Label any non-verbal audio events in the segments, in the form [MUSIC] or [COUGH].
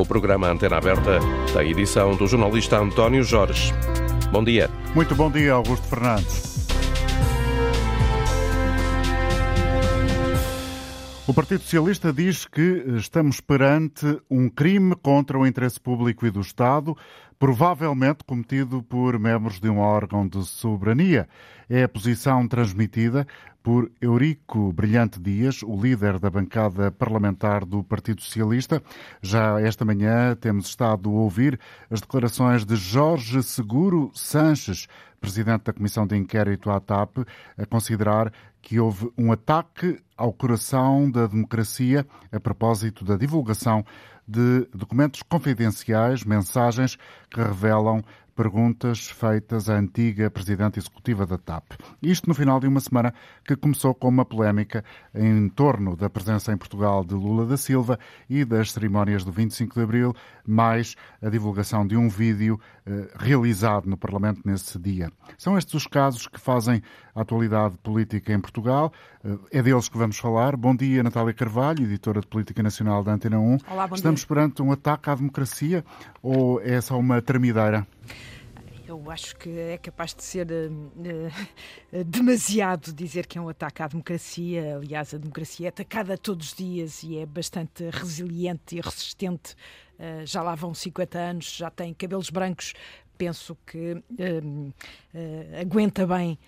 O programa Antena Aberta tem edição do jornalista António Jorge. Bom dia. Muito bom dia, Augusto Fernandes. O Partido Socialista diz que estamos perante um crime contra o interesse público e do Estado, provavelmente cometido por membros de um órgão de soberania. É a posição transmitida por Eurico Brilhante Dias, o líder da bancada parlamentar do Partido Socialista. Já esta manhã temos estado a ouvir as declarações de Jorge Seguro Sanches, presidente da Comissão de Inquérito à TAP, a considerar que houve um ataque ao coração da democracia a propósito da divulgação de documentos confidenciais, mensagens que revelam perguntas feitas à antiga Presidente Executiva da TAP. Isto no final de uma semana que começou com uma polémica em torno da presença em Portugal de Lula da Silva e das cerimónias do 25 de Abril, mais a divulgação de um vídeo realizado no Parlamento nesse dia. São estes os casos que fazem a atualidade política em Portugal. Eh, é deles que vamos falar. Bom dia, Natália Carvalho, editora de Política Nacional da Antena 1. Olá, bom Estamos dia. perante um ataque à democracia ou é só uma tremideira? Eu acho que é capaz de ser uh, uh, [LAUGHS] demasiado dizer que é um ataque à democracia. Aliás, a democracia é atacada todos os dias e é bastante resiliente e resistente. Uh, já lá vão 50 anos, já tem cabelos brancos. Penso que aguenta bem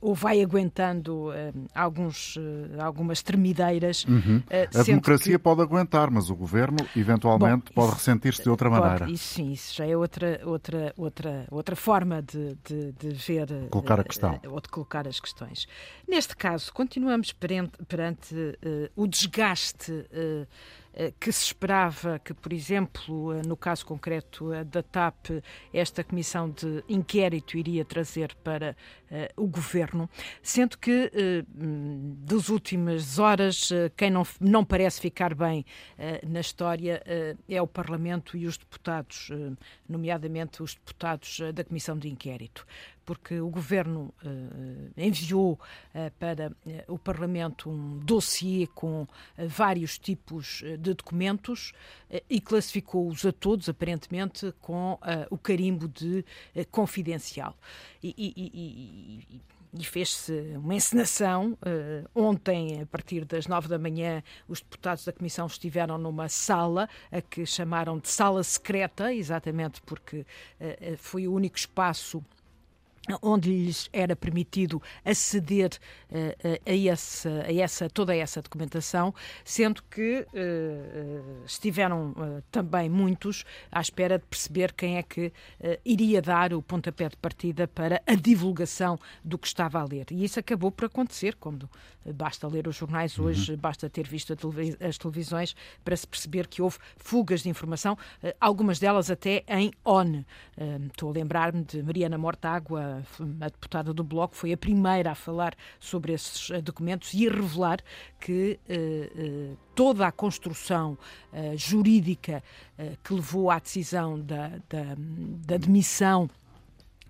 ou vai aguentando alguns, algumas tremideiras. Uhum. a democracia que... pode aguentar, mas o governo eventualmente Bom, pode ressentir-se de outra pode, maneira. Isso sim, isso já é outra, outra, outra, outra forma de, de, de ver colocar a questão. ou de colocar as questões. Neste caso, continuamos perante, perante uh, o desgaste uh, que se esperava que, por exemplo, no caso concreto da TAP, esta comissão de inquérito iria trazer para uh, o governo, sendo que uh, das últimas horas uh, quem não, não parece ficar bem na história é o Parlamento e os deputados, nomeadamente os deputados da comissão de inquérito porque o Governo enviou para o Parlamento um dossiê com vários tipos de documentos e classificou-os a todos, aparentemente, com o carimbo de confidencial. E, e, e, e fez-se uma encenação. Uh, ontem, a partir das nove da manhã, os deputados da Comissão estiveram numa sala a que chamaram de sala secreta, exatamente porque uh, foi o único espaço onde lhes era permitido aceder uh, a, essa, a essa, toda essa documentação, sendo que uh, estiveram uh, também muitos à espera de perceber quem é que iria dar o pontapé de partida para a divulgação do que estava a ler. E isso acabou por acontecer, como basta ler os jornais hoje, uhum. basta ter visto televis as televisões para se perceber que houve fugas de informação, algumas delas até em ON. estou a lembrar-me de Mariana Mortágua, a deputada do Bloco foi a primeira a falar sobre esses eh, documentos e a revelar que uh, uh, toda a construção jurídica que levou à decisão da, da, da demissão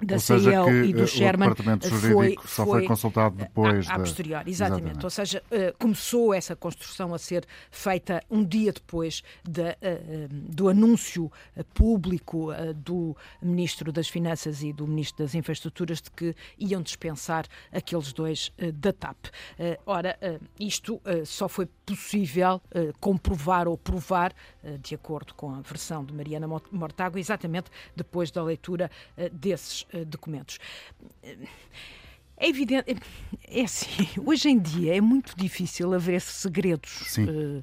da CIEL e do Sherman o departamento jurídico foi, só foi, consultado depois a, a posteriori, exatamente. exatamente. Ou seja, uh, começou essa construção a ser feita um dia depois de, do anúncio público do Ministro das Finanças e do Ministro das Infraestruturas de que iam dispensar aqueles dois da TAP. ora, isto só foi possível comprovar ou provar, de acordo com a versão de Mariana Mortágua, exatamente depois da leitura desses documentos. É evidente, é assim, [LAUGHS] hoje em dia é muito difícil haver segredos. Sim.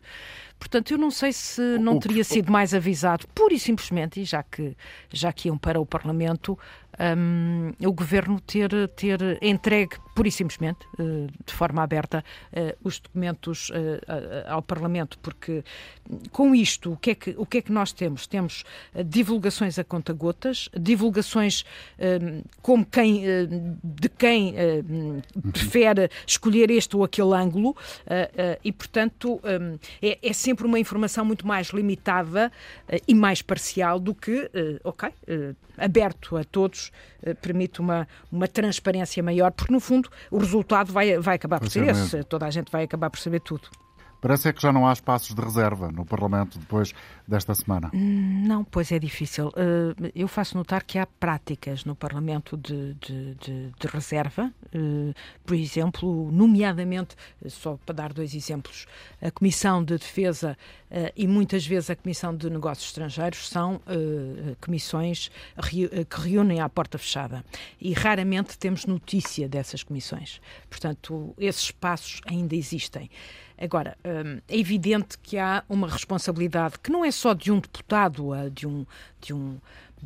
Portanto, eu não sei se não o, teria o, sido mais avisado, pura e simplesmente, e já que, já que iam para o Parlamento, um, o governo ter, ter entregue, pura e simplesmente, uh, de forma aberta, uh, os documentos uh, ao Parlamento, porque com isto, o que é que, o que, é que nós temos? Temos divulgações a conta-gotas, divulgações como quem, de quem prefere escolher este ou aquele ângulo, e, portanto, um, é, é, sempre uma informação muito mais limitada e mais parcial do que, ok, aberto a todos, permite uma, uma transparência maior, porque no fundo o resultado vai, vai acabar por ser esse, toda a gente vai acabar por saber tudo. Parece é que já não há espaços de reserva no Parlamento depois desta semana. Hum, não, pois é difícil. Eh, eu faço notar que há práticas no Parlamento de, de, de, de reserva, eh, por exemplo, nomeadamente, só para dar dois exemplos, a Comissão de Defesa eh, e muitas vezes a Comissão de Negócios Estrangeiros são comissões que reúnem à porta fechada e raramente temos notícia dessas comissões. Portanto, esses espaços ainda existem. Agora, hum, é evidente que há uma responsabilidade que não é só de um deputado, de um, de um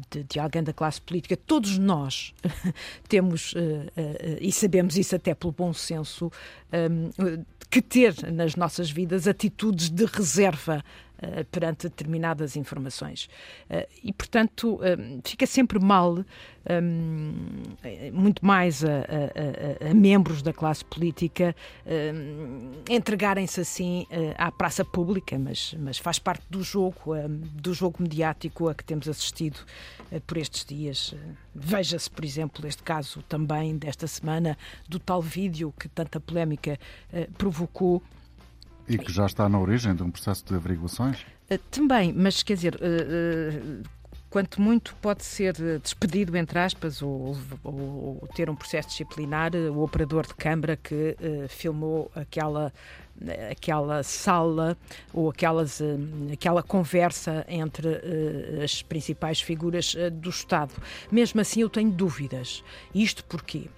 de, de, alguém da classe política, todos nós [LAUGHS] temos, uh, uh, e sabemos isso até pelo bom senso, um, que ter nas nossas vidas atitudes de reserva perante determinadas informações. Uh, e, portanto, uh, fica sempre mal, muito mais a, a, a, a, membros da classe política, entregarem-se assim à praça pública, mas, mas faz parte do jogo, do jogo mediático a que temos assistido por estes dias. Veja-se, por exemplo, este caso também desta semana do tal vídeo que tanta polémica provocou e que já está na origem de um processo de averiguações? Uh, também, mas quer dizer, uh, uh, quanto muito pode ser despedido, entre aspas, ou, ou, ou, ter um processo disciplinar o operador de câmara que filmou aquela aquela sala ou aquelas, aquela conversa entre as principais figuras do Estado. Mesmo assim, eu tenho dúvidas. Isto porque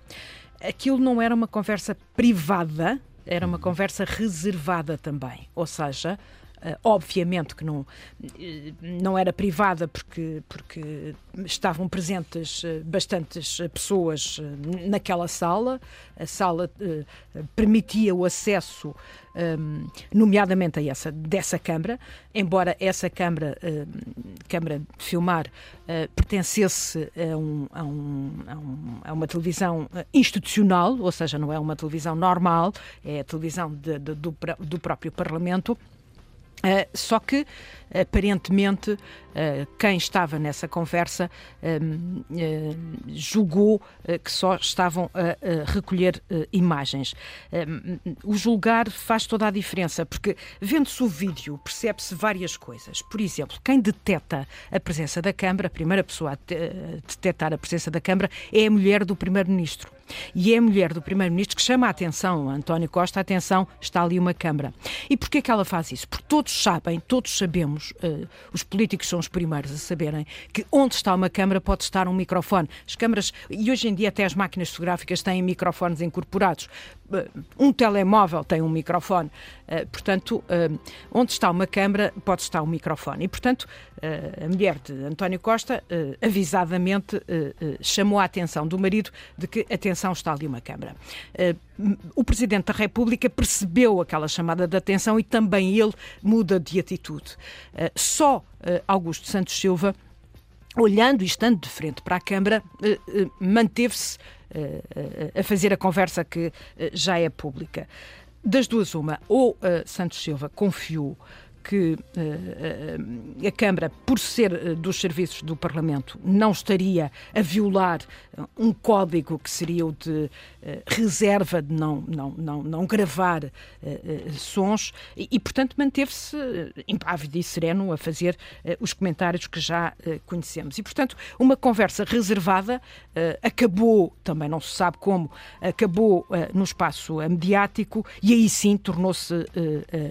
aquilo não era uma conversa privada era uma conversa reservada também, ou seja, Uh, obviamente que não, eh, não era privada porque, porque estavam presentes uh, bastantes pessoas naquela sala. A sala permitia o acesso, nomeadamente a essa, dessa Câmara, embora essa Câmara, Câmara de Filmar, pertencesse a, um, a, um, a, um, uma televisão institucional, ou seja, não é uma televisão normal, é a televisão de, de, do, do próprio Parlamento. Uh, só que, aparentemente, uh, quem estava nessa conversa uh, julgou que só estavam a recolher imagens. o julgar faz toda a diferença, porque vendo-se o vídeo, percebe-se várias coisas. Por exemplo, quem detecta a presença da Câmara, a primeira pessoa a detectar a presença da Câmara é a mulher do Primeiro-Ministro. E é a mulher do Primeiro-Ministro que chama a atenção, António Costa, a atenção, está ali uma Câmara. E porquê que ela faz isso? Porque todos sabem, todos sabemos, uh, os políticos são os primeiros a saberem, que onde está uma Câmara pode estar um microfone. As câmaras, e hoje em dia até as máquinas fotográficas têm microfones incorporados. Uh, um telemóvel tem um microfone. Uh, portanto, onde está uma Câmara pode estar um microfone. E, portanto, a mulher de António Costa, avisadamente, chamou a atenção do marido de que, atenção, está ali uma Câmara. Eh, o Presidente da República percebeu aquela chamada de atenção e também ele muda de atitude. Eh, só eh, Augusto Santos Silva, olhando e estando de frente para a Câmara, manteve-se a fazer a conversa que já é pública. Das duas, uma, ou Santos Silva confiou que uh, a Câmara, por ser uh, dos serviços do Parlamento, não estaria a violar um código que seria o de reserva de não, não, não, não gravar sons e, portanto, manteve-se impávido e sereno a fazer os comentários que já conhecemos. E, portanto, uma conversa reservada acabou, também não se sabe como, acabou no espaço mediático e aí sim tornou-se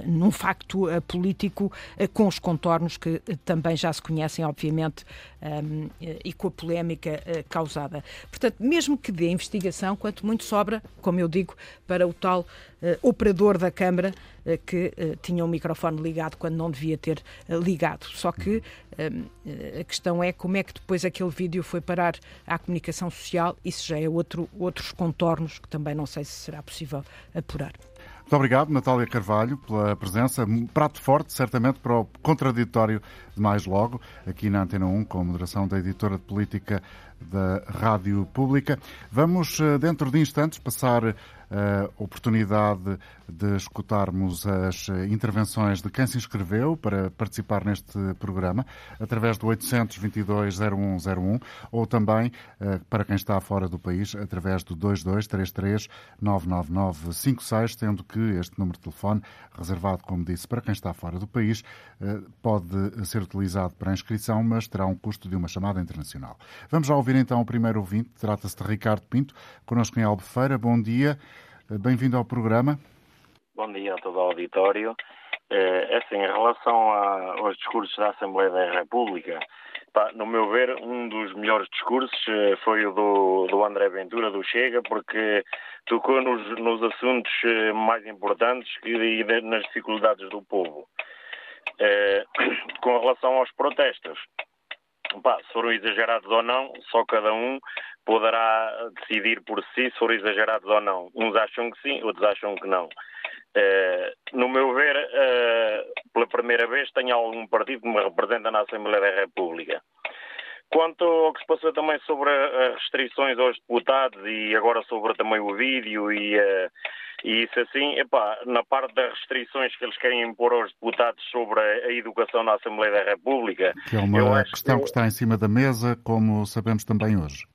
num facto político político eh, com os contornos que eh, também já se conhecem, obviamente, ehm, e com a polémica eh, causada. Portanto, mesmo que dê investigação, quanto muito sobra, como eu digo, para o tal operador da Câmara que tinha o microfone ligado quando não devia ter ligado. Só que ehm, a questão é como é que depois aquele vídeo foi parar à comunicação social, isso já é outro, outros contornos que também não sei se será possível apurar. Muito obrigado, Natália Carvalho, pela presença. Um prato forte, certamente, para o contraditório de mais logo, aqui na Antena 1, com a moderação da editora de política da Rádio Pública. Vamos, eh, dentro de instantes, passar a oportunidade de escutarmos as intervenções de quem se inscreveu para participar neste programa, através do 822-0101, ou também, eh, para quem está fora do país, através do 2233-99956, sendo que este número de telefone, reservado, como disse, para quem está fora do país, eh, pode ser utilizado para inscrição, mas terá um custo de uma chamada internacional. Vamos já ouvir então o primeiro ouvinte, trata-se de Ricardo Pinto, connosco em Albufeira. Bom dia, bem-vindo ao programa. Bom dia a todo o auditório. É assim, em relação aos discursos da Assembleia da República, no meu ver, um dos melhores discursos eh, foi o do, do André Ventura, do Chega, porque tocou nos, nos assuntos eh, mais importantes e nas dificuldades do povo. É, [CLEARS THROAT] com relação aos protestos, pá, se foram exagerados ou não, só cada um poderá decidir por si se foram exagerados ou não. Uns acham que sim, outros acham que não. Uh, no meu ver, uh, pela primeira vez, tenho algum partido que me representa na Assembleia da República. Quanto ao que se passou também sobre as restrições aos deputados e agora sobre também o vídeo e, uh, e isso assim, epá, na parte das restrições que eles querem impor aos deputados sobre a, a educação na Assembleia da República. Que é uma questão que, que está em cima da mesa, como sabemos também hoje.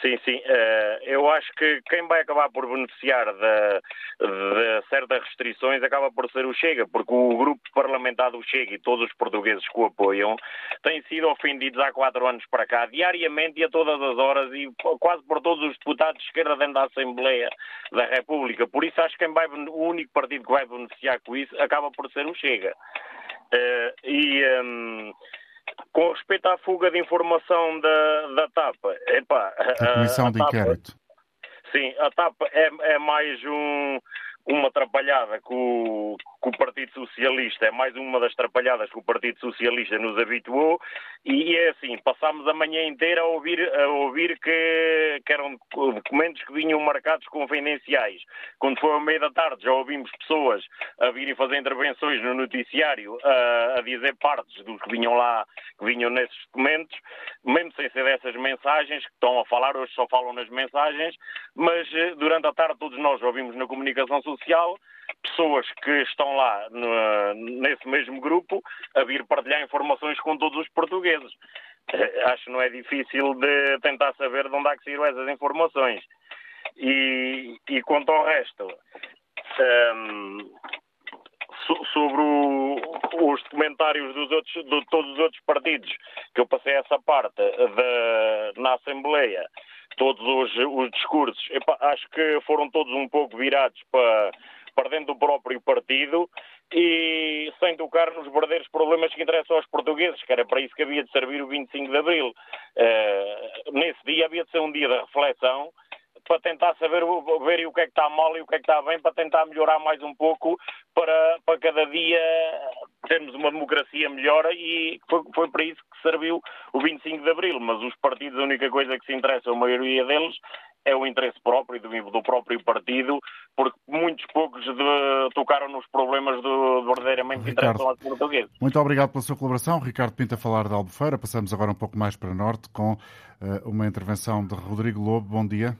Sim, sim. Uh, eu acho que quem vai acabar por beneficiar de, de, certas restrições acaba por ser o Chega, porque o grupo parlamentar do Chega e todos os portugueses que o apoiam têm sido ofendidos há quatro anos para cá, diariamente e a todas as horas, e quase por todos os deputados de esquerda dentro da Assembleia da República. Por isso acho que quem vai, o único partido que vai beneficiar com isso acaba por ser o Chega. Uh, e. Um, com respeito à fuga de informação da, da TAP, epá, a comissão a, a de inquérito. Sim, a TAP é, é mais um, uma atrapalhada que o, que o, Partido Socialista, é mais uma das atrapalhadas que o Partido Socialista nos habituou, e é assim, passámos a manhã inteira a ouvir, a ouvir que, que eram documentos que vinham marcados confidenciais. Quando foi ao meio da tarde já ouvimos pessoas a virem fazer intervenções no noticiário a, a dizer partes dos que vinham lá, que vinham nesses documentos, mesmo sem ser dessas mensagens que estão a falar, hoje só falam nas mensagens, mas eh, durante a tarde todos nós ouvimos na comunicação social, pessoas que estão lá no, nesse mesmo grupo a vir partilhar informações com todos os portugueses. Eh, acho que não é difícil de tentar saber de onde há que saíram essas informações. E, e quanto ao resto, um, ehm, so, sobre o, os documentários dos outros, de todos os outros partidos, que eu passei essa parte de, na Assembleia, todos os, os discursos, acho que foram todos um pouco virados para, para dentro do próprio partido e sem tocar nos verdadeiros problemas que interessam aos portugueses, que era para isso que havia de servir o 25 de Abril. Uh, nesse dia havia de ser um dia de reflexão para tentar saber ver o que é que está mal e o que é que está bem, para tentar melhorar mais um pouco, para, para cada dia termos uma democracia melhor e foi, foi para isso que serviu o 25 de Abril. Mas os partidos, a única coisa que se interessa, a maioria deles, é o interesse próprio do, do próprio partido, porque muitos poucos de, tocaram nos problemas do, verdadeiramente que interessam aos portugueses. Muito obrigado pela sua colaboração. Ricardo Pinto a falar da Albufeira. Passamos agora um pouco mais para norte com uh, uma intervenção de Rodrigo Lobo. Bom dia.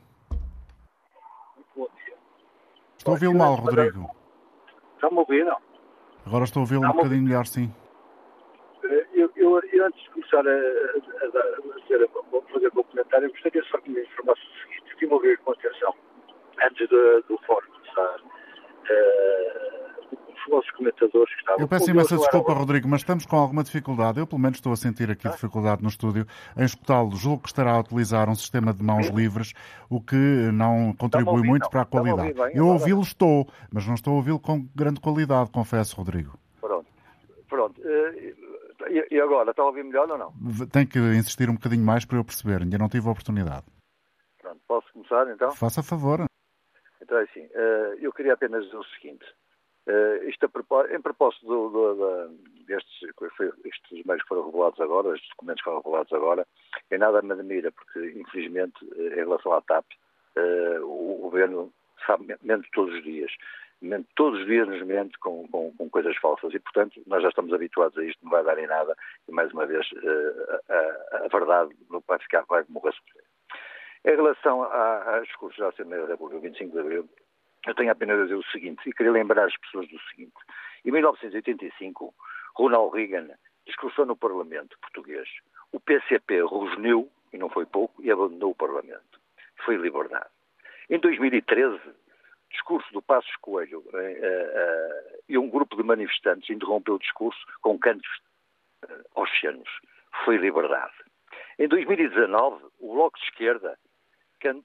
Estou a ouvi-lo mal, Rodrigo. Está-me a ouvir, não? Agora estou a ouvi-lo um bocadinho melhor, sim. Eh, eu, eu, eu, antes de começar a, a, a, a fazer o comentário, gostaria só que me informasse o ouvir com atenção, antes do, do fórum começar, uh, os nossos comentadores que estavam... Eu peço imensa desculpa, Rodrigo, mas estamos com alguma dificuldade. Eu, pelo menos, estou a sentir aqui ah? dificuldade no estúdio em escutá-lo. Julgo que estará a utilizar um sistema de mãos livres, o que não contribui ouvir, muito não. para a qualidade. Bem, Eu ouvi-lo estou, mas não estou a ouvi-lo com grande qualidade, confesso, Rodrigo. Pronto. Pronto. Eh, e agora, está a ouvir melhor ou não? Tem que insistir um bocadinho mais para eu perceber. Ainda não tive a oportunidade. Posso começar então? Faça favor. Então é assim, eh, eu queria apenas dizer o seguinte. Uh, isto a, em propósito do, do, do, destes, estes meios que foram revelados agora, estes documentos que foram revelados agora, em nada me admira, porque infelizmente, eh, em relação à TAP, uh, o governo sabe, mente todos os dias. Mente, todos os dias nos mente com, com, com, coisas falsas e, portanto, nós já estamos habituados a isto, não vai dar em nada e, mais uma vez, uh, a, a, verdade vai ficar, vai morrer. Em relação aos discursos da Assembleia da República, 25 de Abril, eu tenho apenas a dizer o seguinte, e queria lembrar as pessoas do seguinte. Em 1985, Ronald Reagan discursou no Parlamento português. O PCP rosneu, e não foi pouco, e abandonou o Parlamento. Foi liberdade. Em 2013, discurso do Passos Coelho uh, uh, e um grupo de manifestantes interrompeu o discurso com cantos uh, oceanos. Foi liberdade. Em 2019, o Bloco de Esquerda cant,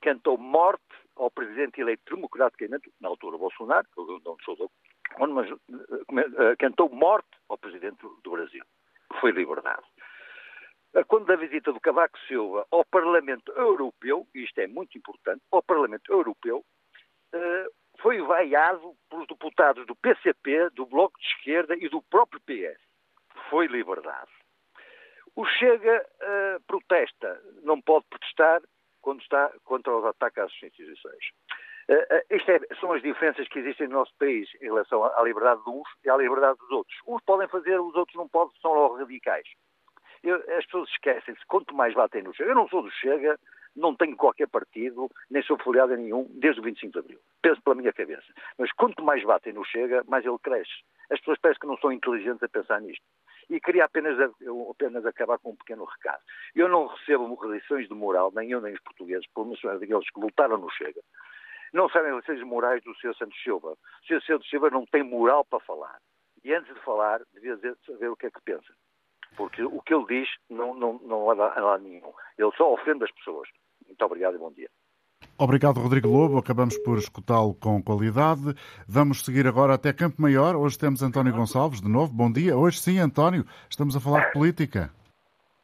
cantou morte ao presidente eleito democraticamente, na altura Bolsonaro, eu não sou mas cantou morte ao presidente do Brasil. Foi liberdade. Quando da visita do Cavaco Silva ao Parlamento Europeu, e isto é muito importante, ao Parlamento Europeu, foi vaiado pelos deputados do PCP, do Bloco de Esquerda e do próprio PS. Foi liberdade. O Chega uh, protesta, não pode protestar quando está contra os ataques às instituições. Uh, uh, é, são as diferenças que existem no nosso país em relação à liberdade de uns e à liberdade dos outros. Uns podem fazer, os outros não podem, são logo radicais. Eu, as pessoas esquecem-se, quanto mais batem no Chega. Eu não sou do Chega, não tenho qualquer partido, nem sou filiado a nenhum, desde o 25 de Abril. Penso pela minha cabeça. Mas quanto mais batem no Chega, mais ele cresce. As pessoas parecem que não são inteligentes a pensar nisto. E queria apenas, apenas acabar com um pequeno recado. Eu não recebo lições de moral, nem eu nem os portugueses, por menções daqueles que lutaram no Chega. Não sabem lições morais do Sr. Santos Silva. O Sr. Santos Silva não tem moral para falar. E antes de falar, devia saber o que é que pensa porque o que ele diz não, não, não há lá nenhum. Ele só ofende as pessoas. Muito obrigado e bom dia. Obrigado, Rodrigo Lobo. Acabamos por escutá-lo com qualidade. Vamos seguir agora até Campo Maior. Hoje temos António Gonçalves, de novo. Bom dia. Hoje sim, António, estamos a falar de política.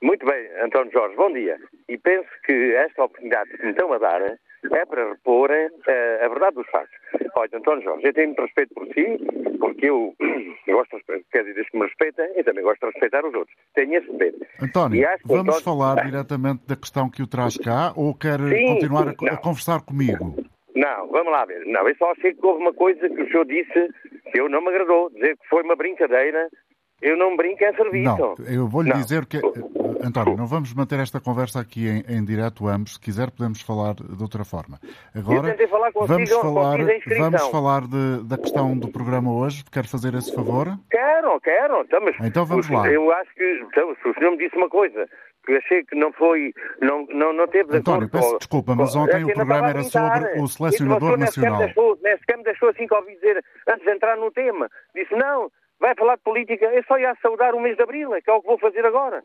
Muito bem, António Jorge, bom dia. E penso que esta oportunidade que me estão a dar é para repor uh, a verdade dos factos. Olha, António Jorge, eu tenho muito respeito por si, porque eu, eu [CLEARS THROAT] gosto, quer dizer, que me respeita, e também gosto de respeitar os outros. Tenho esse respeito. António, vamos António... falar diretamente da questão que o traz cá ou quer sim, continuar a, a, conversar comigo? Não, vamos lá ver. Não, eu só achei que houve uma coisa que o senhor disse que eu não me agradou. Dizer que foi uma brincadeira eu não brinco em serviço. Não, eu vou-lhe dizer que. António, não vamos manter esta conversa aqui em, em direto ambos. Se quiser, podemos falar de outra forma. Agora, falar consigo, vamos falar, vamos falar de, da questão do programa hoje. Quer fazer esse favor? Quero, quero. Então, então vamos lá. Eu acho que. Então, o senhor me disse uma coisa que achei que não foi, não, não, não teve de António, peço com, desculpa, mas ontem o programa era sobre o selecionador nacional. Nesse campo deixou assim que ouvi dizer, antes de entrar no tema, disse, não, Vai falar de política, eu só ia saudar o mês de Abril, que é o que vou fazer agora.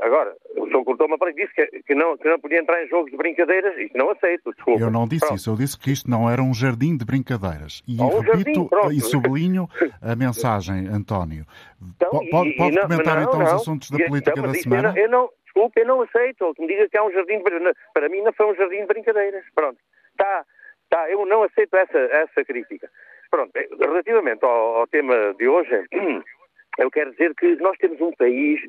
Agora, o senhor cortou-me para disse que, que, não, que não podia entrar em jogos de brincadeiras, isso não aceito, desculpa. Eu não disse Pronto. isso, eu disse que isto não era um jardim de brincadeiras. E um repito jardim, e sublinho a mensagem, António. Então, pode, pode comentar não, então não, os assuntos da política então, da semana? Eu não, eu desculpe, eu não aceito. Que me diga que é um jardim de Para mim não foi um jardim de brincadeiras. Pronto. Tá, tá, eu não aceito essa, essa crítica. Pronto, eh, relativamente ao, ao tema de hoje, [CLEARS THROAT] eu quero dizer que nós temos um país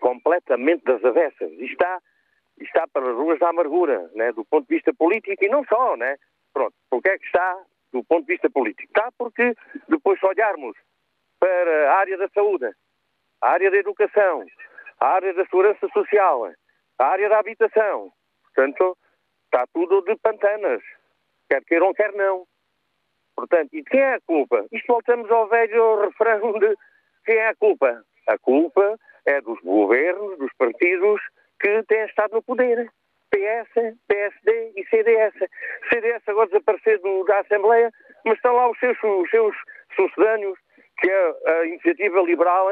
completamente das avessas. Está, está para as ruas da amargura, né, do ponto de vista político e não só, né? Pronto, porque é que está do ponto de vista político? Está porque depois se olharmos para a área da saúde, a área da educação, a área da segurança social, a área da habitação, portanto, está tudo de pantanas, quer queiram, quer não. Portanto, e de quem é a culpa? Isto voltamos ao velho refrão de quem é a culpa? A culpa é dos governos, dos partidos que têm estado no poder. PS, PSD e CDS. CDS agora desapareceu do, da Assembleia, mas estão lá os seus, os seus sucedâneos, que é a Iniciativa Liberal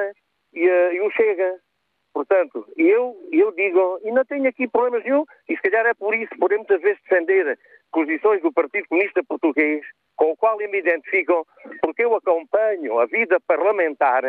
e, a, e o Chega. Portanto, eu, eu digo, e não tenho aqui problemas nenhum, e se calhar é por isso, podemos muitas vezes defender posições do Partido Comunista Português, com o qual eu me identifico, porque eu acompanho a vida parlamentar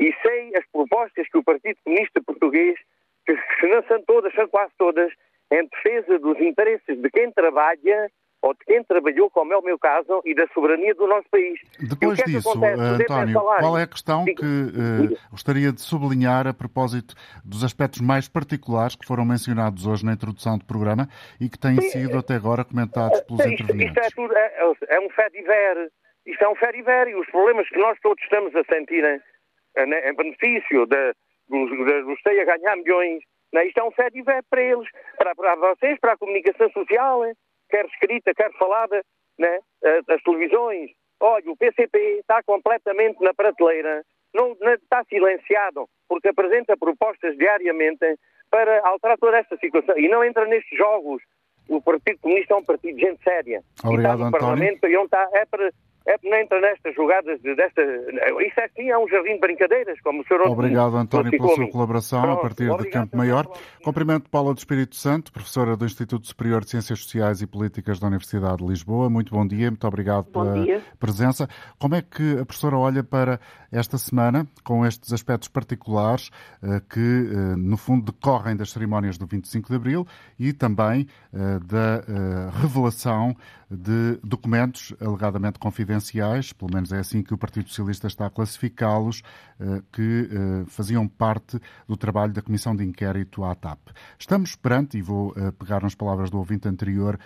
e sei as propostas que o Partido Comunista Português, que se não são todas, são quase todas, em defesa dos interesses de quem trabalha ou de quem trabalhou, como é o meu caso, e da soberania do nosso país. Depois é disso, António, qual é a questão que uh, gostaria de sublinhar a propósito dos aspectos mais particulares que foram mencionados hoje na introdução do programa e que têm sido até agora comentados pelos isto, intervenientes? Isto é, tudo, é, é um fediver. Isto é um fediver e os problemas que nós todos estamos a sentir em, em benefício de, dos, a ganhar milhões Não é? Isto é um sério para eles, para, para vocês, para a comunicação social, quer escrita, quer falada, né? as televisões. Olha, o PCP está completamente na prateleira, não, não, está silenciado, porque apresenta propostas diariamente para alterar toda esta situação e não entra nestes jogos. O Partido Comunista é um partido de gente séria. Obrigado, e está no António. Parlamento e onde está, é para é, não entra nestas jogadas de, desta. Isso é sim, é um jardim de brincadeiras, como o senhor Obrigado, António, pela sua colaboração Pronto, a partir de Campo Maior. Cumprimento Paula do Espírito Santo, professora do Instituto Superior de Ciências Sociais e Políticas da Universidade de Lisboa. Muito bom dia, muito obrigado bom pela dia. presença. Como é que a professora olha para esta semana, com estes aspectos particulares eh, que, eh, no fundo, decorrem das cerimónias do 25 de Abril e também eh, da revelação de documentos alegadamente confidenciais, pelo menos é assim que o Partido Socialista está a classificá-los, que faziam parte do trabalho da Comissão de Inquérito à TAP. Estamos perante, e vou pegar nas palavras do ouvinte anterior,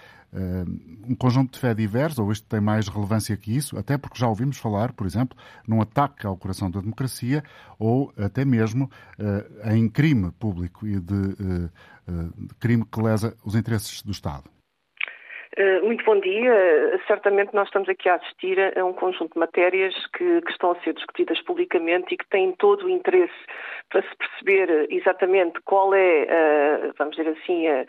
um conjunto de fé diversos, ou isto tem mais relevância que isso, até porque já ouvimos falar, por exemplo, num ataque ao coração da democracia ou até mesmo em crime público e de, de crime que lesa os interesses do Estado. Muito bom dia. Certamente nós estamos aqui a assistir a um conjunto de matérias que, que, estão a ser discutidas publicamente e que têm todo o interesse para se perceber exatamente qual é, vamos dizer assim, a,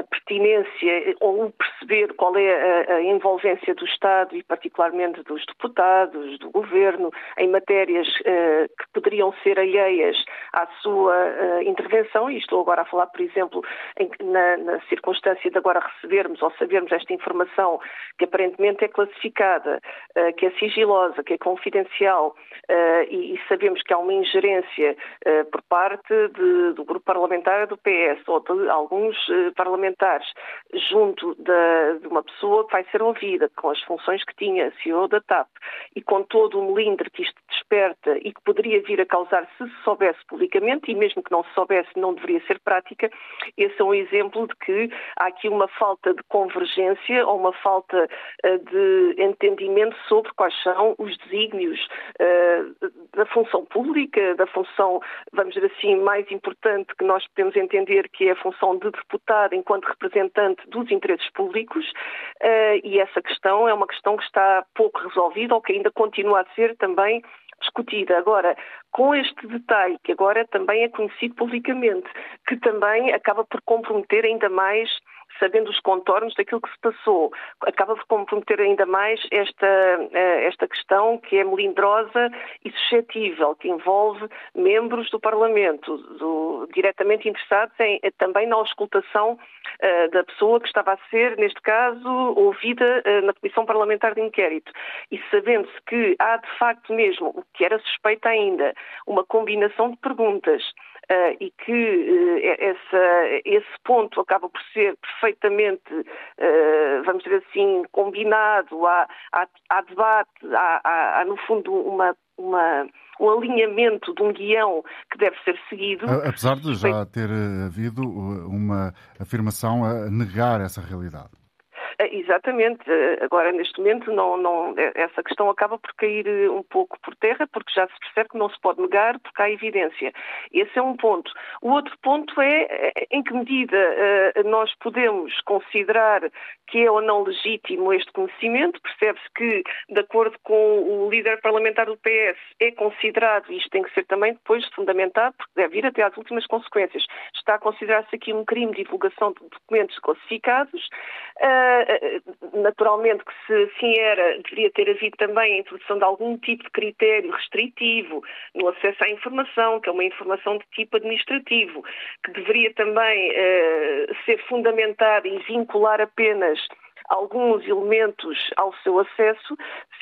a pertinência ou perceber qual é a, a, envolvência do Estado e particularmente dos deputados, do Governo, em matérias que poderiam ser alheias à sua intervenção. E estou agora a falar, por exemplo, em, na, na circunstância de agora recebermos ou sabermos esta informação que aparentemente é classificada, uh, que é sigilosa, que é confidencial uh, e, sabemos que há uma ingerência uh, por parte de, do grupo parlamentar do PS ou de alguns parlamentares junto da, de uma pessoa que vai ser ouvida com as funções que tinha, CEO da TAP, e com todo o melindre que isto desperta e que poderia vir a causar se se soubesse publicamente, e mesmo que não se soubesse, não deveria ser prática, esse é um exemplo de que há aqui uma falta de convergência ou uma falta uh, de entendimento sobre quais são os desígnios uh, da função pública, da função, vamos dizer assim, mais importante que nós podemos entender que é a função de deputado enquanto representante dos interesses públicos uh, e essa questão é uma questão que está pouco resolvida ou que ainda continua a ser também discutida. Agora, com este detalhe, que agora também é conhecido publicamente, que também acaba por comprometer ainda mais sabendo os contornos daquilo que se passou, acaba por comprometer ainda mais esta, eh, esta questão que é melindrosa e suscetível, que envolve membros do Parlamento, do, diretamente interessados em, eh, também na auscultação uh, da pessoa que estava a ser, neste caso, ouvida uh, na Comissão Parlamentar de Inquérito. E sabendo-se que há, de facto mesmo, o que era suspeita ainda, uma combinação de perguntas Uh, e que uh, essa, esse ponto acaba por ser perfeitamente, uh, vamos dizer assim, combinado, há, há, há debate, há, há, no fundo uma, uma, um alinhamento de um guião que deve ser seguido. Apesar de já ter havido uma afirmação a negar essa realidade. Exatamente. Agora, neste momento, não, não, essa questão acaba por cair eh, um pouco por terra, porque já se percebe que não se pode negar, porque há evidência. Esse é um ponto. O outro ponto é eh, em que medida nós podemos considerar que é ou não legítimo este conhecimento. Percebe-se que, de acordo com o líder parlamentar do PS, é considerado, e isto tem que ser também depois fundamentado, porque deve ir até às últimas consequências, está a considerar-se aqui um crime de divulgação de documentos classificados. Uh, naturalmente que se assim era, deveria ter havido também a introdução de algum tipo de critério restritivo no acesso à informação, que é uma informação de tipo administrativo, que deveria também uh, ser fundamentada e vincular apenas alguns elementos ao seu acesso,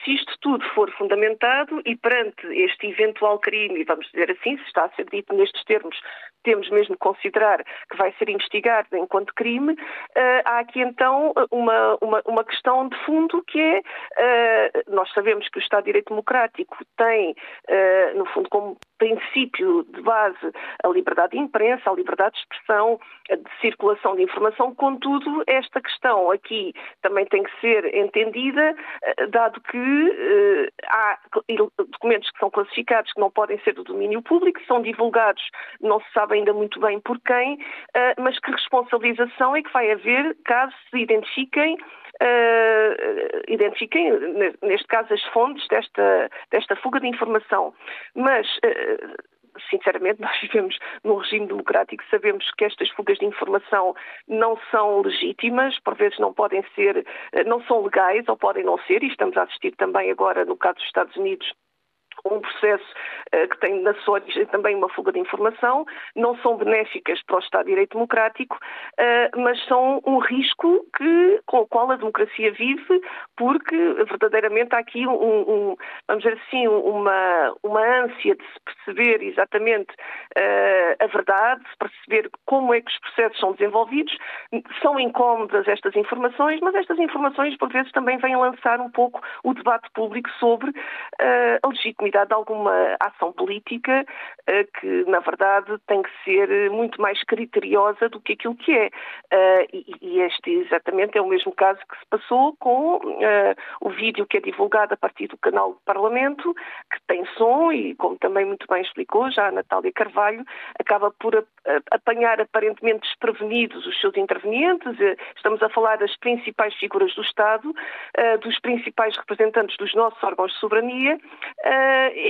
se isto tudo for fundamentado e perante este eventual crime, vamos dizer assim, se está a ser dito nestes termos, temos mesmo que considerar que vai ser investigado enquanto crime, uh, há aqui então uma, uma, uma, questão de fundo que é, uh, nós sabemos que o Estado de Direito Democrático tem, uh, no fundo, como princípio de base a liberdade de imprensa, a liberdade de expressão, de circulação de informação. Contudo, esta questão aqui também tem que ser entendida, eh, dado que eh, há documentos que são classificados que não podem ser do domínio público, são divulgados, não se sabe ainda muito bem por quem, eh, mas que responsabilização é que vai haver caso se identifiquem uh, identifiquem, neste caso, as fontes desta, desta fuga de informação. Mas. Uh, sinceramente, [LAUGHS] nós vivemos num regime democrático, sabemos que estas fugas de informação não são legítimas, por vezes não podem ser, eh, não são legais ou podem não ser, e estamos a assistir também agora no caso dos Estados Unidos um processo uh, que tem na sua origem também uma fuga de informação, não são benéficas para o Estado de Direito Democrático, uh, mas são um risco que, com o qual a democracia vive, porque verdadeiramente há aqui um, um vamos dizer assim, uma, uma ânsia de se perceber exatamente uh, a verdade, de perceber como é que os processos são desenvolvidos. São incómodas estas informações, mas estas informações, por vezes, também vêm lançar um pouco o debate público sobre a legitimidade de alguma ação política eh, que, na verdade, tem que ser muito mais criteriosa do que aquilo que é. Eh, e este exatamente é o mesmo caso que se passou com eh, o vídeo que é divulgado a partir do canal do Parlamento, que tem som e, como também muito bem explicou já a Natália Carvalho, acaba por apanhar aparentemente desprevenidos os seus intervenientes. Estamos a falar das principais figuras do Estado, dos principais representantes dos nossos órgãos de soberania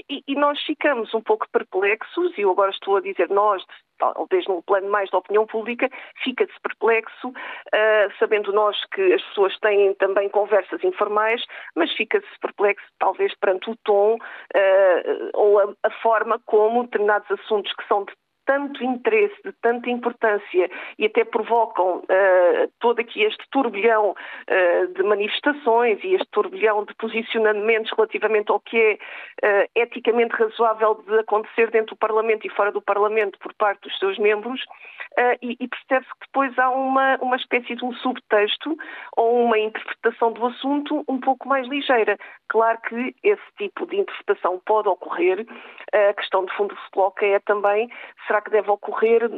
e, e, nós ficamos um pouco perplexos, e eu agora estou a dizer nós, talvez num plano mais da opinião pública, fica-se perplexo, uh, sabendo nós que as pessoas têm também conversas informais, mas fica-se perplexo talvez perante o tom uh, ou a, a forma como determinados assuntos que são de tanto interesse, de tanta importância e até provocam uh, todo aqui este turbilhão uh, de manifestações e este turbilhão de posicionamentos relativamente ao que é uh, eticamente razoável de acontecer dentro do Parlamento e fora do Parlamento por parte dos seus membros e, e percebe-se que depois há uma, uma espécie de um subtexto ou uma interpretação do assunto um pouco mais ligeira. Claro que esse tipo de interpretação pode ocorrer. A questão de fundo que se coloca é também, será que deve ocorrer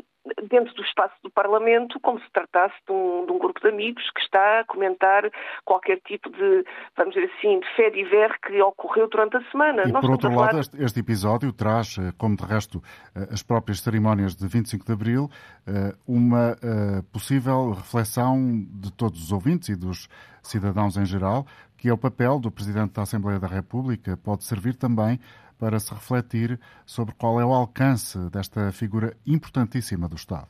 dentro do espaço do Parlamento, como se tratasse de um, de um, grupo de amigos que está a comentar qualquer tipo de, vamos dizer assim, de fé ver que ocorreu durante a semana. E, Nós por outro falar... lado, este, este, episódio traz, eh, como de resto eh, as próprias cerimónias de 25 de Abril, eh, uma possível reflexão de todos os ouvintes e dos cidadãos em geral, que é o papel do Presidente da Assembleia da República, pode servir também para se refletir sobre qual é o alcance desta figura importantíssima do Estado.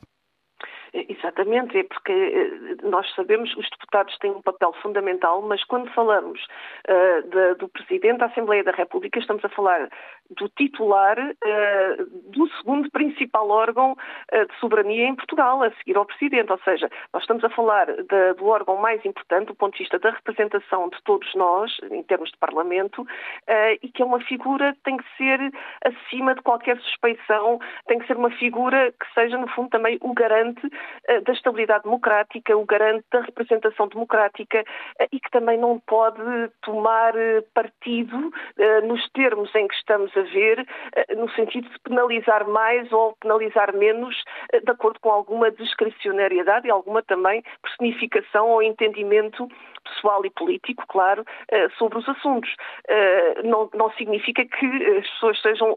Exatamente, é porque eh, nós sabemos que os deputados têm um papel fundamental, mas quando falamos uh, de, do Presidente da Assembleia da República, estamos a falar do titular uh, do segundo principal órgão uh, de soberania em Portugal, a seguir ao Presidente. Ou seja, nós estamos a falar de, do órgão mais importante do ponto de vista da representação de todos nós, em termos de Parlamento, e que é uma figura que tem que ser acima de qualquer suspeição, tem que ser uma figura que seja, no fundo, também o garante da estabilidade democrática, o garante da representação democrática eh, e que também não pode tomar eh, partido eh, nos termos em que estamos a ver, no sentido de penalizar mais ou penalizar menos, de acordo com alguma discricionariedade e alguma também personificação ou entendimento pessoal e político, claro, sobre os assuntos. Não, não significa que as pessoas sejam,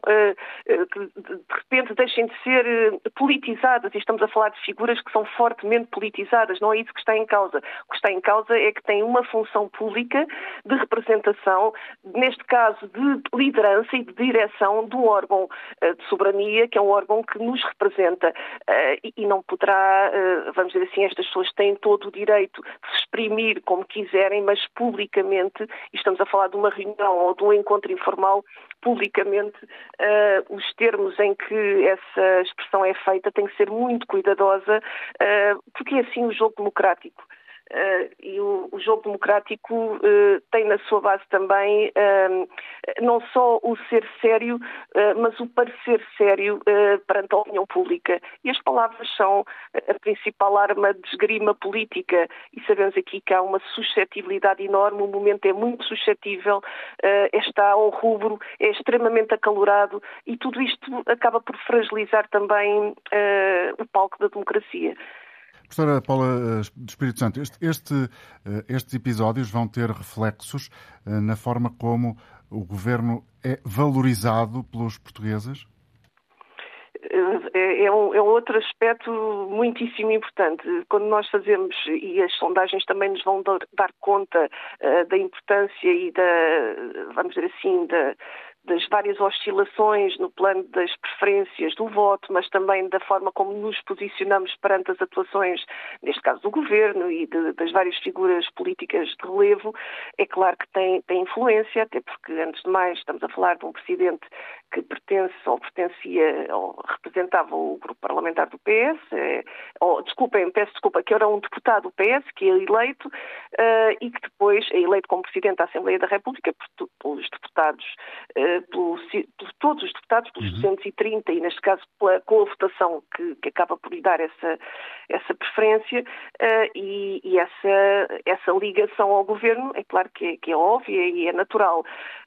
que de repente deixem de ser politizadas, e estamos a falar de figuras que são fortemente politizadas, não é isso que está em causa. O que está em causa é que têm uma função pública de representação, neste caso de liderança e de direção do órgão eh, de soberania, que é um órgão que nos representa eh, e não poderá, eh, vamos dizer assim, estas pessoas têm todo o direito de se exprimir como quiserem, mas publicamente, e estamos a falar de uma reunião ou de um encontro informal, publicamente uh, os termos em que essa expressão é feita tem que ser muito cuidadosa, uh, porque é assim o jogo democrático. Uh, e o, jogo democrático uh, tem na sua base também uh, não só o ser sério, mas o parecer sério perante a opinião pública. E as palavras são a principal arma de esgrima política e sabemos aqui que há uma suscetibilidade enorme, o momento é muito suscetível, está ao rubro, é extremamente acalorado e tudo isto acaba por fragilizar também o palco da democracia. Professora Paula eh, do Espírito Santo, este, este, eh, estes episódios vão ter reflexos eh, na forma como o governo é valorizado pelos portugueses? É, é, um, é um outro aspecto muitíssimo importante. Quando nós fazemos, e as sondagens também nos vão dar, dar conta uh, da importância e da, vamos dizer assim, da, das várias oscilações no plano das preferências do voto, mas também da forma como nos posicionamos perante as atuações, neste caso do governo e de, das várias figuras políticas de relevo, é claro que tem, tem influência, até porque, antes de mais, estamos a falar de um presidente que pertence ou pertencia ou representava o grupo parlamentar do PS, é, ou, desculpem, peço desculpa, que era um deputado do PS, que é eleito, uh, e que depois é eleito como presidente da Assembleia da República por, pelos deputados uh, por, por, todos os deputados, pelos uhum. 230, e neste caso pela, com a votação que, que acaba por lhe dar essa, essa preferência uh, e, e, essa, essa ligação ao governo, é claro que é, que é óbvia e é natural.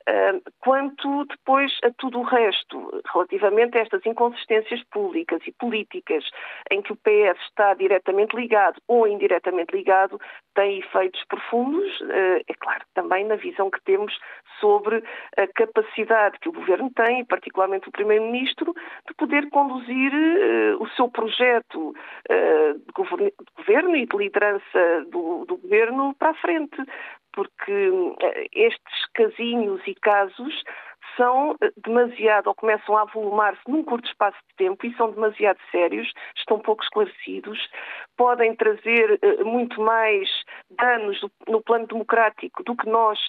Uh, quanto depois a tudo o resto, relativamente a estas inconsistências públicas e políticas em que o PS está diretamente ligado ou indiretamente ligado, tem efeitos profundos, uh, é claro, também na visão que temos sobre a capacidade que o governo tem, particularmente o primeiro-ministro, de poder conduzir uh, o seu projeto de governo e de liderança do, do governo para a frente porque uh, estes casinhos e casos são eh, demasiado, ou começam a avolumar-se num curto espaço de tempo e são demasiado sérios, estão pouco esclarecidos, podem trazer uh, muito mais danos no plano democrático do que nós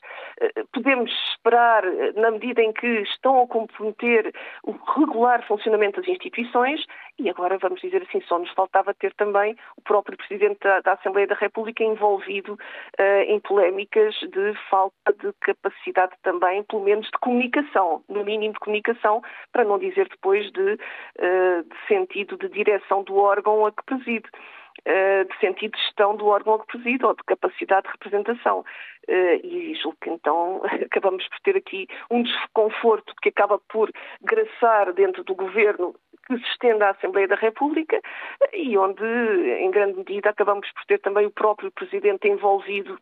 podemos esperar na medida em que estão a comprometer o regular funcionamento das instituições e agora, vamos dizer assim, só nos faltava ter também o próprio Presidente da, da Assembleia da República envolvido uh, em polémicas de falta de capacidade também, pelo menos de comunicação, no mínimo de comunicação, para não dizer depois de, uh, de sentido de direção do órgão a que preside eh, de sentido de gestão do órgão que preside ou de capacidade de representação. E julgo que então [LAUGHS] acabamos por ter aqui um desconforto que acaba por graçar dentro do governo que se estende à Assembleia da República e onde, em grande medida, acabamos por ter também o próprio Presidente envolvido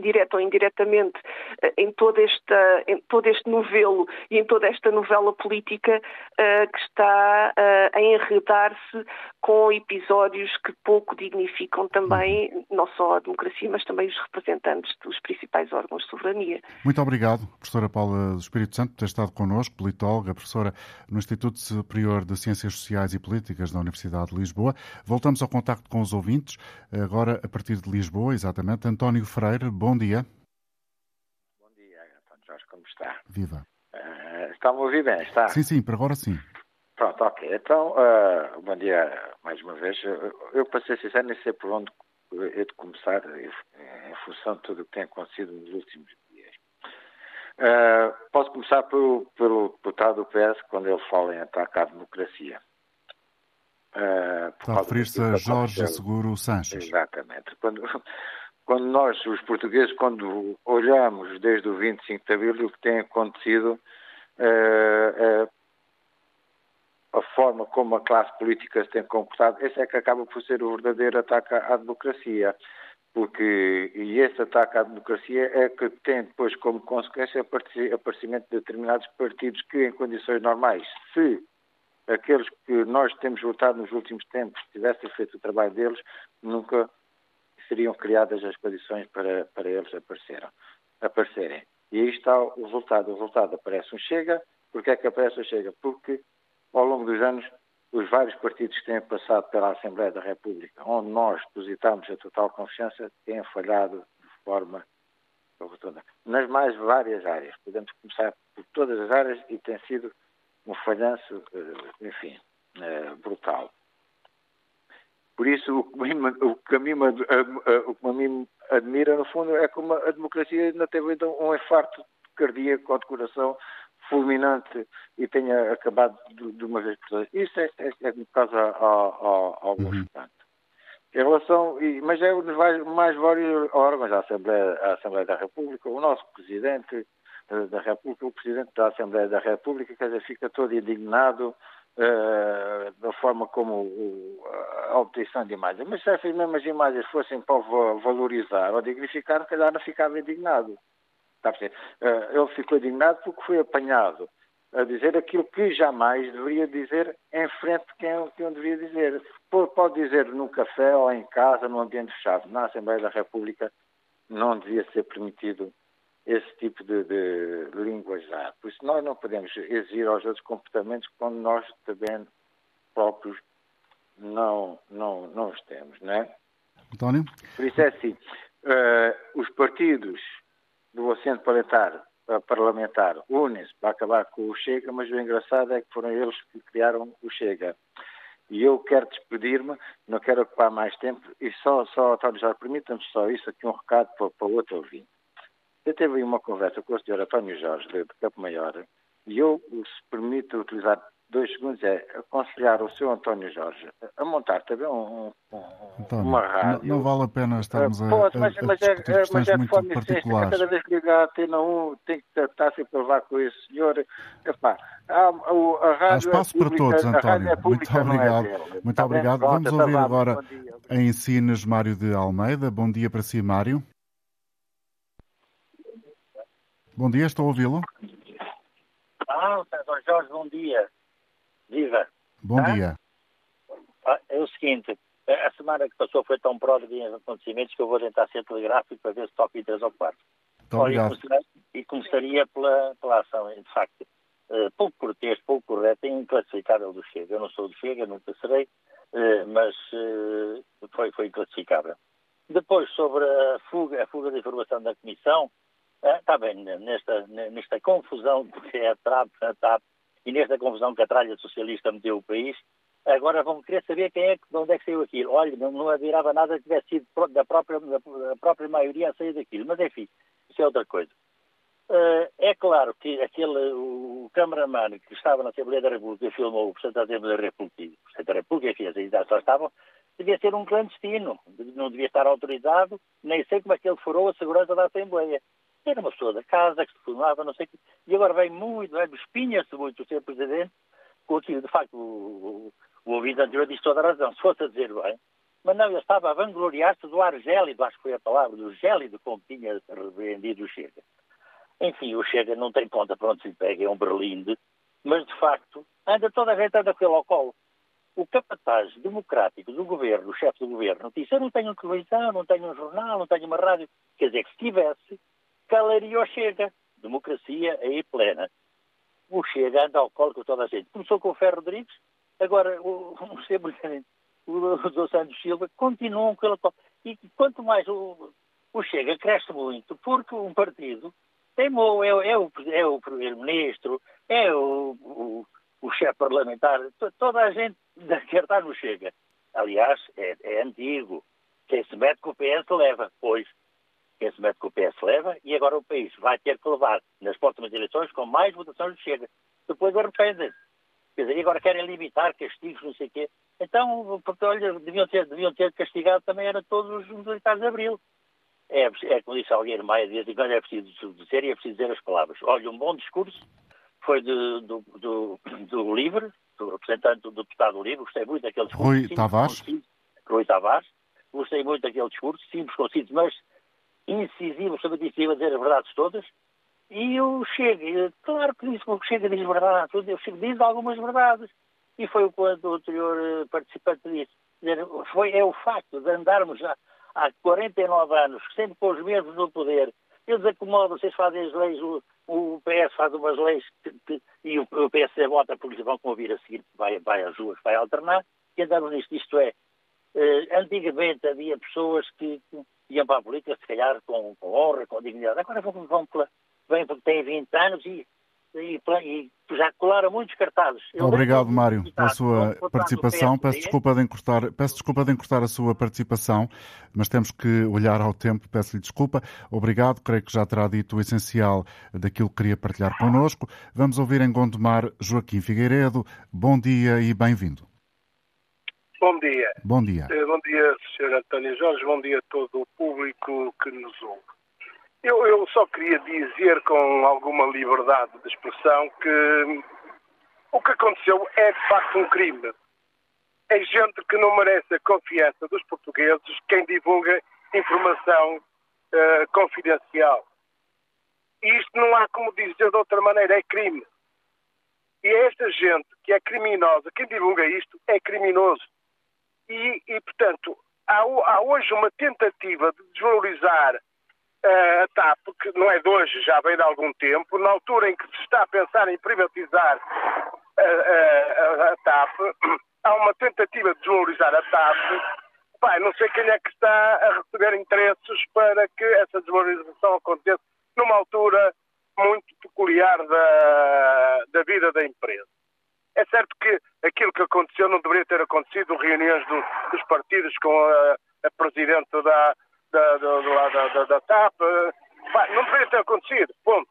direto ou indiretamente, eh, em todo, esta, em todo este novelo e em toda esta novela política uh, que está uh, a enredar-se com episódios que pouco dignificam também uhum. não só a democracia, mas também os representantes dos principais órgãos de soberania. Muito obrigado, professora Paula do Espírito Santo, por ter estado connosco, politóloga, professora no Instituto Superior de Ciências Sociais e Políticas da Universidade de Lisboa. Voltamos ao contacto com os ouvintes, agora a partir de Lisboa, exatamente. António Freire, bom dia. Bom dia, António Jorge, como está? Viva. Uh, está-me a ouvir bem, está? Sim, sim, para agora sim. Pronto, ok. Então, uh, bom dia mais uma vez. Eu, eu para ser sincero, nem sei por onde é de começar, em função de tudo o que tem acontecido nos últimos dias. Uh, posso começar pelo, pelo deputado do PS, quando ele fala em ataque à democracia. Uh, Está a referir-se a Jorge Seguro Sanches. Exatamente. Quando, quando nós, os portugueses, quando olhamos desde o 25 de Abril o que tem acontecido, uh, uh, a forma como a classe política se tem comportado, esse é que acaba por ser o verdadeiro ataque à democracia. Porque, e esse ataque à democracia é que tem depois como consequência o aparecimento de determinados partidos que, em condições normais, se aqueles que nós temos votado nos últimos tempos tivessem feito o trabalho deles, nunca seriam criadas as condições para, para eles aparecerem. E aí está o resultado. O resultado aparece um Chega. Porquê é que aparece um Chega? Porque, ao longo dos anos, os vários partidos que têm passado pela Assembleia da República, onde nós depositamos a total confiança, têm falhado de forma rotunda. Nas mais várias áreas. Podemos começar por todas as áreas e tem sido um falhanço, eh, enfim, eh, brutal. Por isso, o que, o que, a, mim, o que a mim admira, no fundo, é como a democracia ainda teve um infarto cardíaco ou de coração fulminante e tenha acabado de, de uma vez por todas. Isso é, é, é no caso ao, ao uhum. Em relação, mas é mais vários órgãos, a Assembleia, a Assembleia da República, o nosso Presidente da República, o Presidente da Assembleia da República, quer dizer, fica todo indignado da forma como a obtenção de imagens. Mas se essas mesmas imagens fossem para valorizar ou dignificar, se calhar não ficava indignado. Está a uh, ele ficou indignado porque foi apanhado a dizer aquilo que jamais deveria dizer em frente de quem, quem deveria dizer. Pode dizer no café ou em casa, num ambiente fechado. Na Assembleia da República não devia ser permitido esse tipo de, de linguajar. Por isso nós não podemos exigir aos outros comportamentos quando nós também próprios não, não, não os temos, não é? António? Por isso é assim, uh, os partidos do assento parlamentar parlamentar unem-se para acabar com o Chega, mas o engraçado é que foram eles que criaram o Chega. E eu quero despedir-me, não quero ocupar mais tempo, e só, só António Jorge, permita-me só isso aqui um recado para, para o outro ouvinte. Eu tive uma conversa com o senhor António Jorge, de Campo Maior, e eu, se permito utilizar dois segundos é aconselhar o seu António Jorge a montar também um, um, António, uma rádio. Não, não, vale a pena estarmos a, Pode, mas, a, a mas é, mas é forma essência, cada vez que ligar a Antena 1 tem que estar sempre a levar com esse senhor. Epá, a, a, a rádio Há é espaço é para todos, António. É muito obrigado. É muito obrigado. Vamos Pronto, ouvir agora em Ensines Mário de Almeida. Bom dia para si, Mário. Bom dia, estou a ouvi-lo. Ah, Sr. Jorge, bom dia. Viva! Bom ah? dia. Ah, é o seguinte, a semana que passou foi tão pródiga em acontecimentos que eu vou tentar ser telegráfico para ver se toca em três ou quatro. Olha, e começaria pela, pela ação, de facto, uh, pouco cortês, pouco correto e inclassificável do Chega. Eu não sou do Chega, nunca serei, uh, mas uh, foi, foi inclassificável. Depois, sobre a fuga, a fuga de informação da Comissão, está bem, nesta, nesta confusão que é a TAP, a TAP e nesta confusão que a tralha socialista meteu o país, agora vão querer saber quem é, de onde é que saiu aquilo. Olha, não, não admirava nada que tivesse sido da própria, da própria maioria a sair daquilo, mas enfim, isso é outra coisa. Uh, é claro que aquele, o cameraman que estava na Assembleia da República e filmou o Presidente da Assembleia da República, o Presidente da República e fez, ainda só estavam, devia ser um clandestino, não devia estar autorizado, nem sei como é que ele furou a segurança da Assembleia. Era uma pessoa da casa que se filmava, não sei o quê. E agora vem muito, é, espinha-se muito o Sr. Presidente com aquilo. De facto, o, o, o ouvinte anterior disse toda a razão, se fosse a dizer bem. Mas não, ele estava a vangloriar-se do ar gélido, acho que foi a palavra, do gélido como tinha repreendido o Chega. Enfim, o Chega não tem conta para onde se pega, é um berlinde, mas de facto anda toda a gente anda pelo ao colo. O capataz democrático do governo, o chefe do governo, disse: Eu não tenho televisão, não tenho um jornal, não tenho uma rádio. Quer dizer que se tivesse, calaria o Chega. Democracia aí plena. O Chega anda ao colo com toda a gente. Começou com o Ferro Rodrigues, agora o, [LAUGHS] o, o, o Santos Silva continuam com ele. E quanto mais o, o Chega cresce muito, porque um partido teimou, é, é o, é o primeiro-ministro, é o, o, o chefe parlamentar, toda a gente quer estar no Chega. Aliás, é, é antigo. Quem se mete com o PS leva, pois quem se mete com o PS leva, e agora o país vai ter que levar nas próximas eleições com mais votações de Chega. Depois arrependem-se. Quer dizer, e agora querem limitar castigos, não sei o quê. Então, porque, olha, deviam ter, deviam ter castigado também era todos os militares de Abril. É, é como disse alguém Maia, de vez em quando é preciso dizer e é preciso dizer as palavras. Olha, um bom discurso foi de, do, do, do Livre, do representante do deputado Livre, gostei muito daquele discurso. Rui Tavares. Rui Tavares. Gostei muito daquele discurso, simples, conciso, mas incisivo sobre isso, a dizer as verdades todas, e eu chego, claro que disse que o Chega diz verdade, o Chega diz algumas verdades, e foi o que o anterior eh, participante disse. Foi, é o facto de andarmos já há 49 anos, sempre com os mesmos no poder, eles acomodam, vocês fazem as leis, o, o PS faz umas leis que, que, e o, o PSD vota porque vão convir a seguir, vai, vai às ruas, vai alternar, e andamos nisto. Isto é, eh, antigamente havia pessoas que, que iam para a política, se calhar, com, com honra, com dignidade. Agora vão, vão pela, vêm porque têm 20 anos e, e, e já colaram muitos cartazes. Eu Obrigado, Mário, pela sua participação. Peço desculpa, de encurtar, peço desculpa de encurtar a sua participação, mas temos que olhar ao tempo. Peço-lhe desculpa. Obrigado, creio que já terá dito o essencial daquilo que queria partilhar connosco. Vamos ouvir em Gondomar Joaquim Figueiredo. Bom dia e bem-vindo. Bom dia. Bom dia. Eh, bom dia, Sr. António Jorge. Bom dia a todo o público que nos ouve. Eu, eu só queria dizer com alguma liberdade de expressão que o que aconteceu é de facto um crime. É gente que não merece a confiança dos portugueses quem divulga informação uh, confidencial. E isto não há como dizer de outra maneira, é crime. E é esta gente que é criminosa, quem divulga isto é criminoso. E, e portanto, há, há hoje uma tentativa de desvalorizar a TAP, que não é de hoje, já vem de algum tempo, na altura em que se está a pensar em privatizar a, a, a TAP, há uma tentativa de desvalorizar a TAP. Pai, não sei quem é que está a receber interesses para que essa desvalorização aconteça numa altura muito peculiar da, da vida da empresa. É certo que aquilo que aconteceu não deveria ter acontecido, reuniões do, dos partidos com a, a Presidente da, da, da, da, da, TAP. não deveria ter acontecido. Ponto.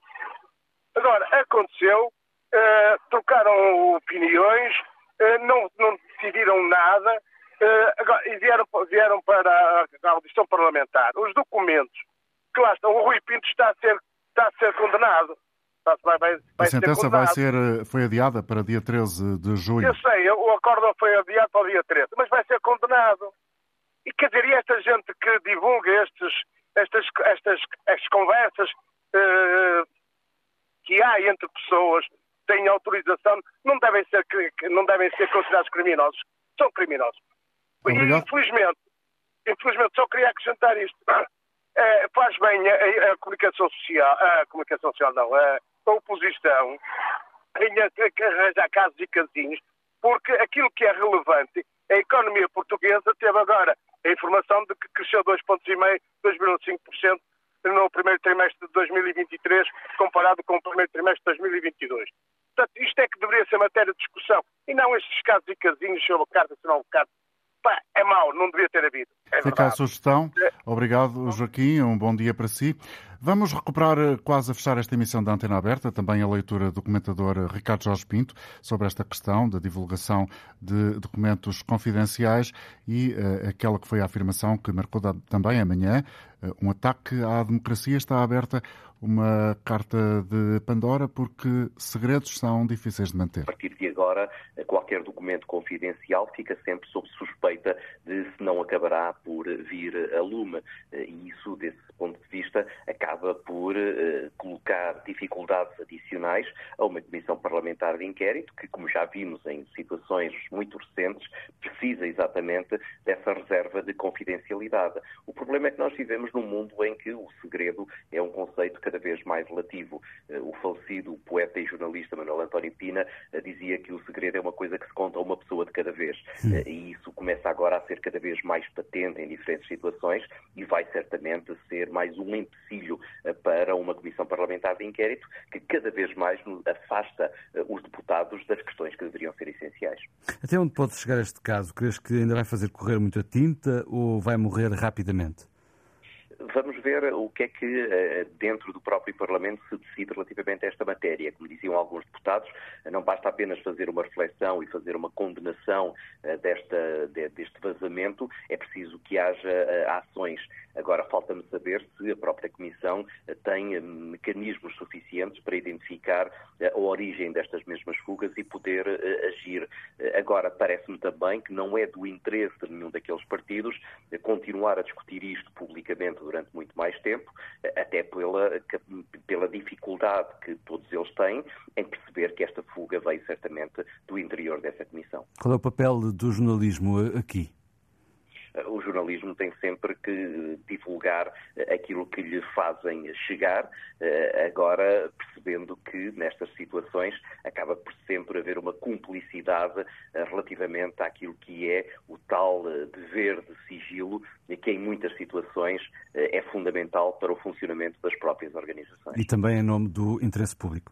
Agora, aconteceu, uh, trocaram opiniões, uh, não, não decidiram nada uh, agora, e vieram, vieram para a, a audição parlamentar. Os documentos que lá estão, o Rui Pinto está a ser, está a ser condenado. Vai, vai, vai a sentença vai ser, foi adiada para dia 13 de julho. Eu sei, o acordo foi adiado para o dia 13, mas vai ser condenado. E quer dizer, e esta gente que divulga estes, estas, estas, estas conversas uh, que há entre pessoas têm autorização, não devem ser, não devem ser considerados criminosos. São criminosos. Obrigado. E, infelizmente, infelizmente, só queria acrescentar isto. É, [COUGHS] faz bem a, a, comunicação social, a comunicação social não, a, a oposição em arranjar casos e casinhos, porque aquilo que é relevante, a economia portuguesa teve agora a informação de que cresceu 2,5%, 2,5% no primeiro trimestre de 2023, comparado com o primeiro trimestre de 2022. Portanto, isto é que deveria ser matéria de discussão, e não estes casos e casinhos sobre carta, se não carta. Pá, é mau, não devia ter havido. É Fica a sugestão. Obrigado, Joaquim. Um bom dia para si. Vamos recuperar, eh, quase a fechar esta emissão da Antena Aberta, também a leitura do comentador eh, Ricardo Jorge Pinto sobre esta questão da divulgação de documentos confidenciais e uh, aquela que foi a afirmação que marcou também amanhã, um ataque à democracia. Está aberta uma carta de Pandora porque segredos são difíceis de manter. A partir de agora, qualquer documento confidencial fica sempre sob suspeita de se não acabará por vir a lume. E isso, desse ponto de vista, acaba por colocar dificuldades adicionais a uma comissão parlamentar de inquérito que, como já vimos em situações muito recentes, precisa exatamente dessa reserva de confidencialidade. O problema é que nós vivemos num mundo em que o segredo é um conceito cada vez mais relativo. Uh, o falecido poeta e jornalista Manuel António Pina uh, dizia que o segredo é uma coisa que se conta a uma pessoa de cada vez. e isso começa agora a ser cada vez mais patente em diferentes situações e vai certamente ser mais um empecilho eh, para uma comissão parlamentar de inquérito que cada vez mais afasta eh, os deputados das questões que deveriam ser essenciais. Até onde pode chegar este caso? Crees que ainda vai fazer correr muita tinta ou vai morrer rapidamente? Vamos ver o que é que eh, dentro do próprio Parlamento se decide relativamente a esta matéria. Como diziam alguns deputados, não basta apenas fazer uma reflexão e fazer uma condenação desta, deste vazamento, é preciso que haja ações Agora, falta-me saber se a própria Comissão eh, tem eh, mecanismos suficientes para identificar eh, a origem destas mesmas fugas e poder agir. Agora, parece-me também que não é do interesse de nenhum daqueles partidos continuar a discutir isto publicamente durante muito mais tempo, até pela, pela dificuldade que todos eles têm em perceber que esta fuga veio certamente do interior dessa Comissão. Qual é o papel do jornalismo aqui? O jornalismo tem sempre que divulgar aquilo que lhe fazem chegar, eh, agora percebendo que nestas situações acaba por sempre haver uma cumplicidade eh, relativamente àquilo que é o tal eh, dever de sigilo, que em muitas situações é fundamental para o funcionamento das próprias organizações. E também em nome do interesse público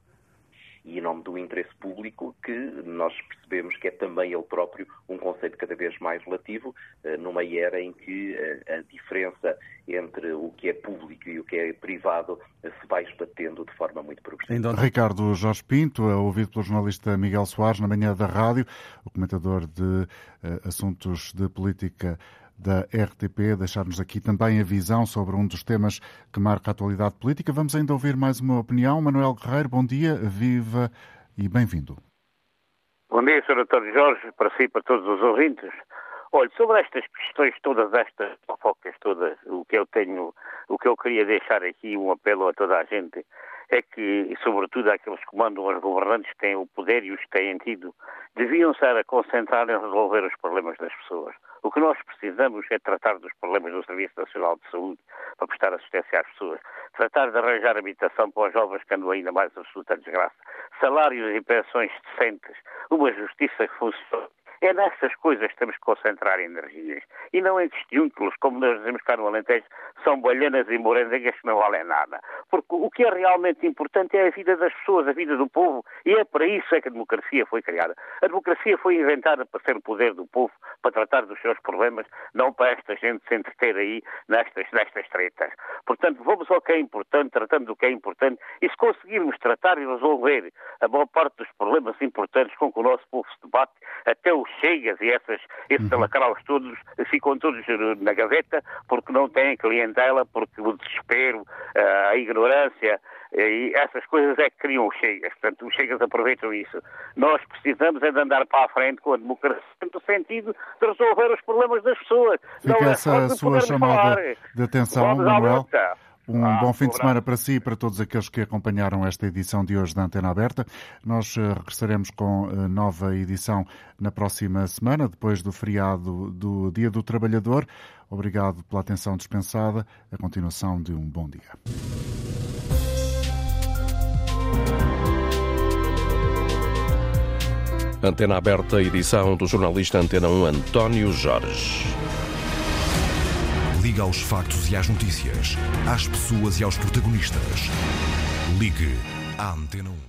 e em nome do interesse público que nós percebemos que é também ele próprio um conceito cada vez mais relativo eh, numa era em que eh, a diferença entre o que é público e o que é privado se vai esbatendo de forma muito progressiva. Então, Ricardo Jorge Pinto, ouvido pelo jornalista Miguel Soares na manhã da rádio, o comentador de assuntos de política da RTP, deixar-nos aqui também a visão sobre um dos temas que marca a atualidade política. Vamos ainda ouvir mais uma opinião. Manuel Guerreiro, bom dia, viva e bem-vindo. Bom dia, Sr. António Jorge, para si e para todos os ouvintes. Olha, sobre estas questões, todas estas fofocas todas, o que eu tenho, o que eu queria deixar aqui, um apelo a toda a gente, é que, sobretudo àqueles que mandam os governantes têm o poder e os têm tido, deviam estar a concentrar em resolver os problemas das pessoas. O que nós precisamos é tratar dos problemas do Serviço Nacional de Saúde para prestar assistência às pessoas, tratar de arranjar habitação para os jovens que andam ainda mais absoluta desgraça, salários e pensões decentes, uma justiça que funcione é nessas coisas que temos que concentrar energias. E não em questões, como nós dizemos cá no Alentejo, são balhanas e morangas que não valem nada. Porque o que é realmente importante é a vida das pessoas, a vida do povo. E é para isso é que a democracia foi criada. A democracia foi inventada para ser o poder do povo, para tratar dos seus problemas, não para esta gente se entreter aí nestas, nestas tretas. Portanto, vamos ao que é importante, tratando do que é importante, e se conseguirmos tratar e resolver a boa parte dos problemas importantes com que o nosso povo se debate, até os chegas e essas, esses uhum. alacraus todos ficam todos na gaveta porque não têm clientela, porque o desespero, a ignorância e essas coisas é que criam os chegas. Portanto, os chegas aproveitam isso. Nós precisamos é de andar para a frente com a democracia no sentido de resolver os problemas das pessoas. Fica não é essa sua chamada falar. de atenção, Manuel. Um ah, bom fim de semana para si e para todos aqueles que acompanharam esta edição de hoje da Antena Aberta. Nós eh, regressaremos com eh, nova edição na próxima semana, depois do feriado do Dia do Trabalhador. Obrigado pela atenção dispensada. A continuação de um bom dia. Antena Aberta, edição do jornalista Antena 1 António Jorge liga aos factos e às notícias, às pessoas e aos protagonistas. Ligue à Antena 1.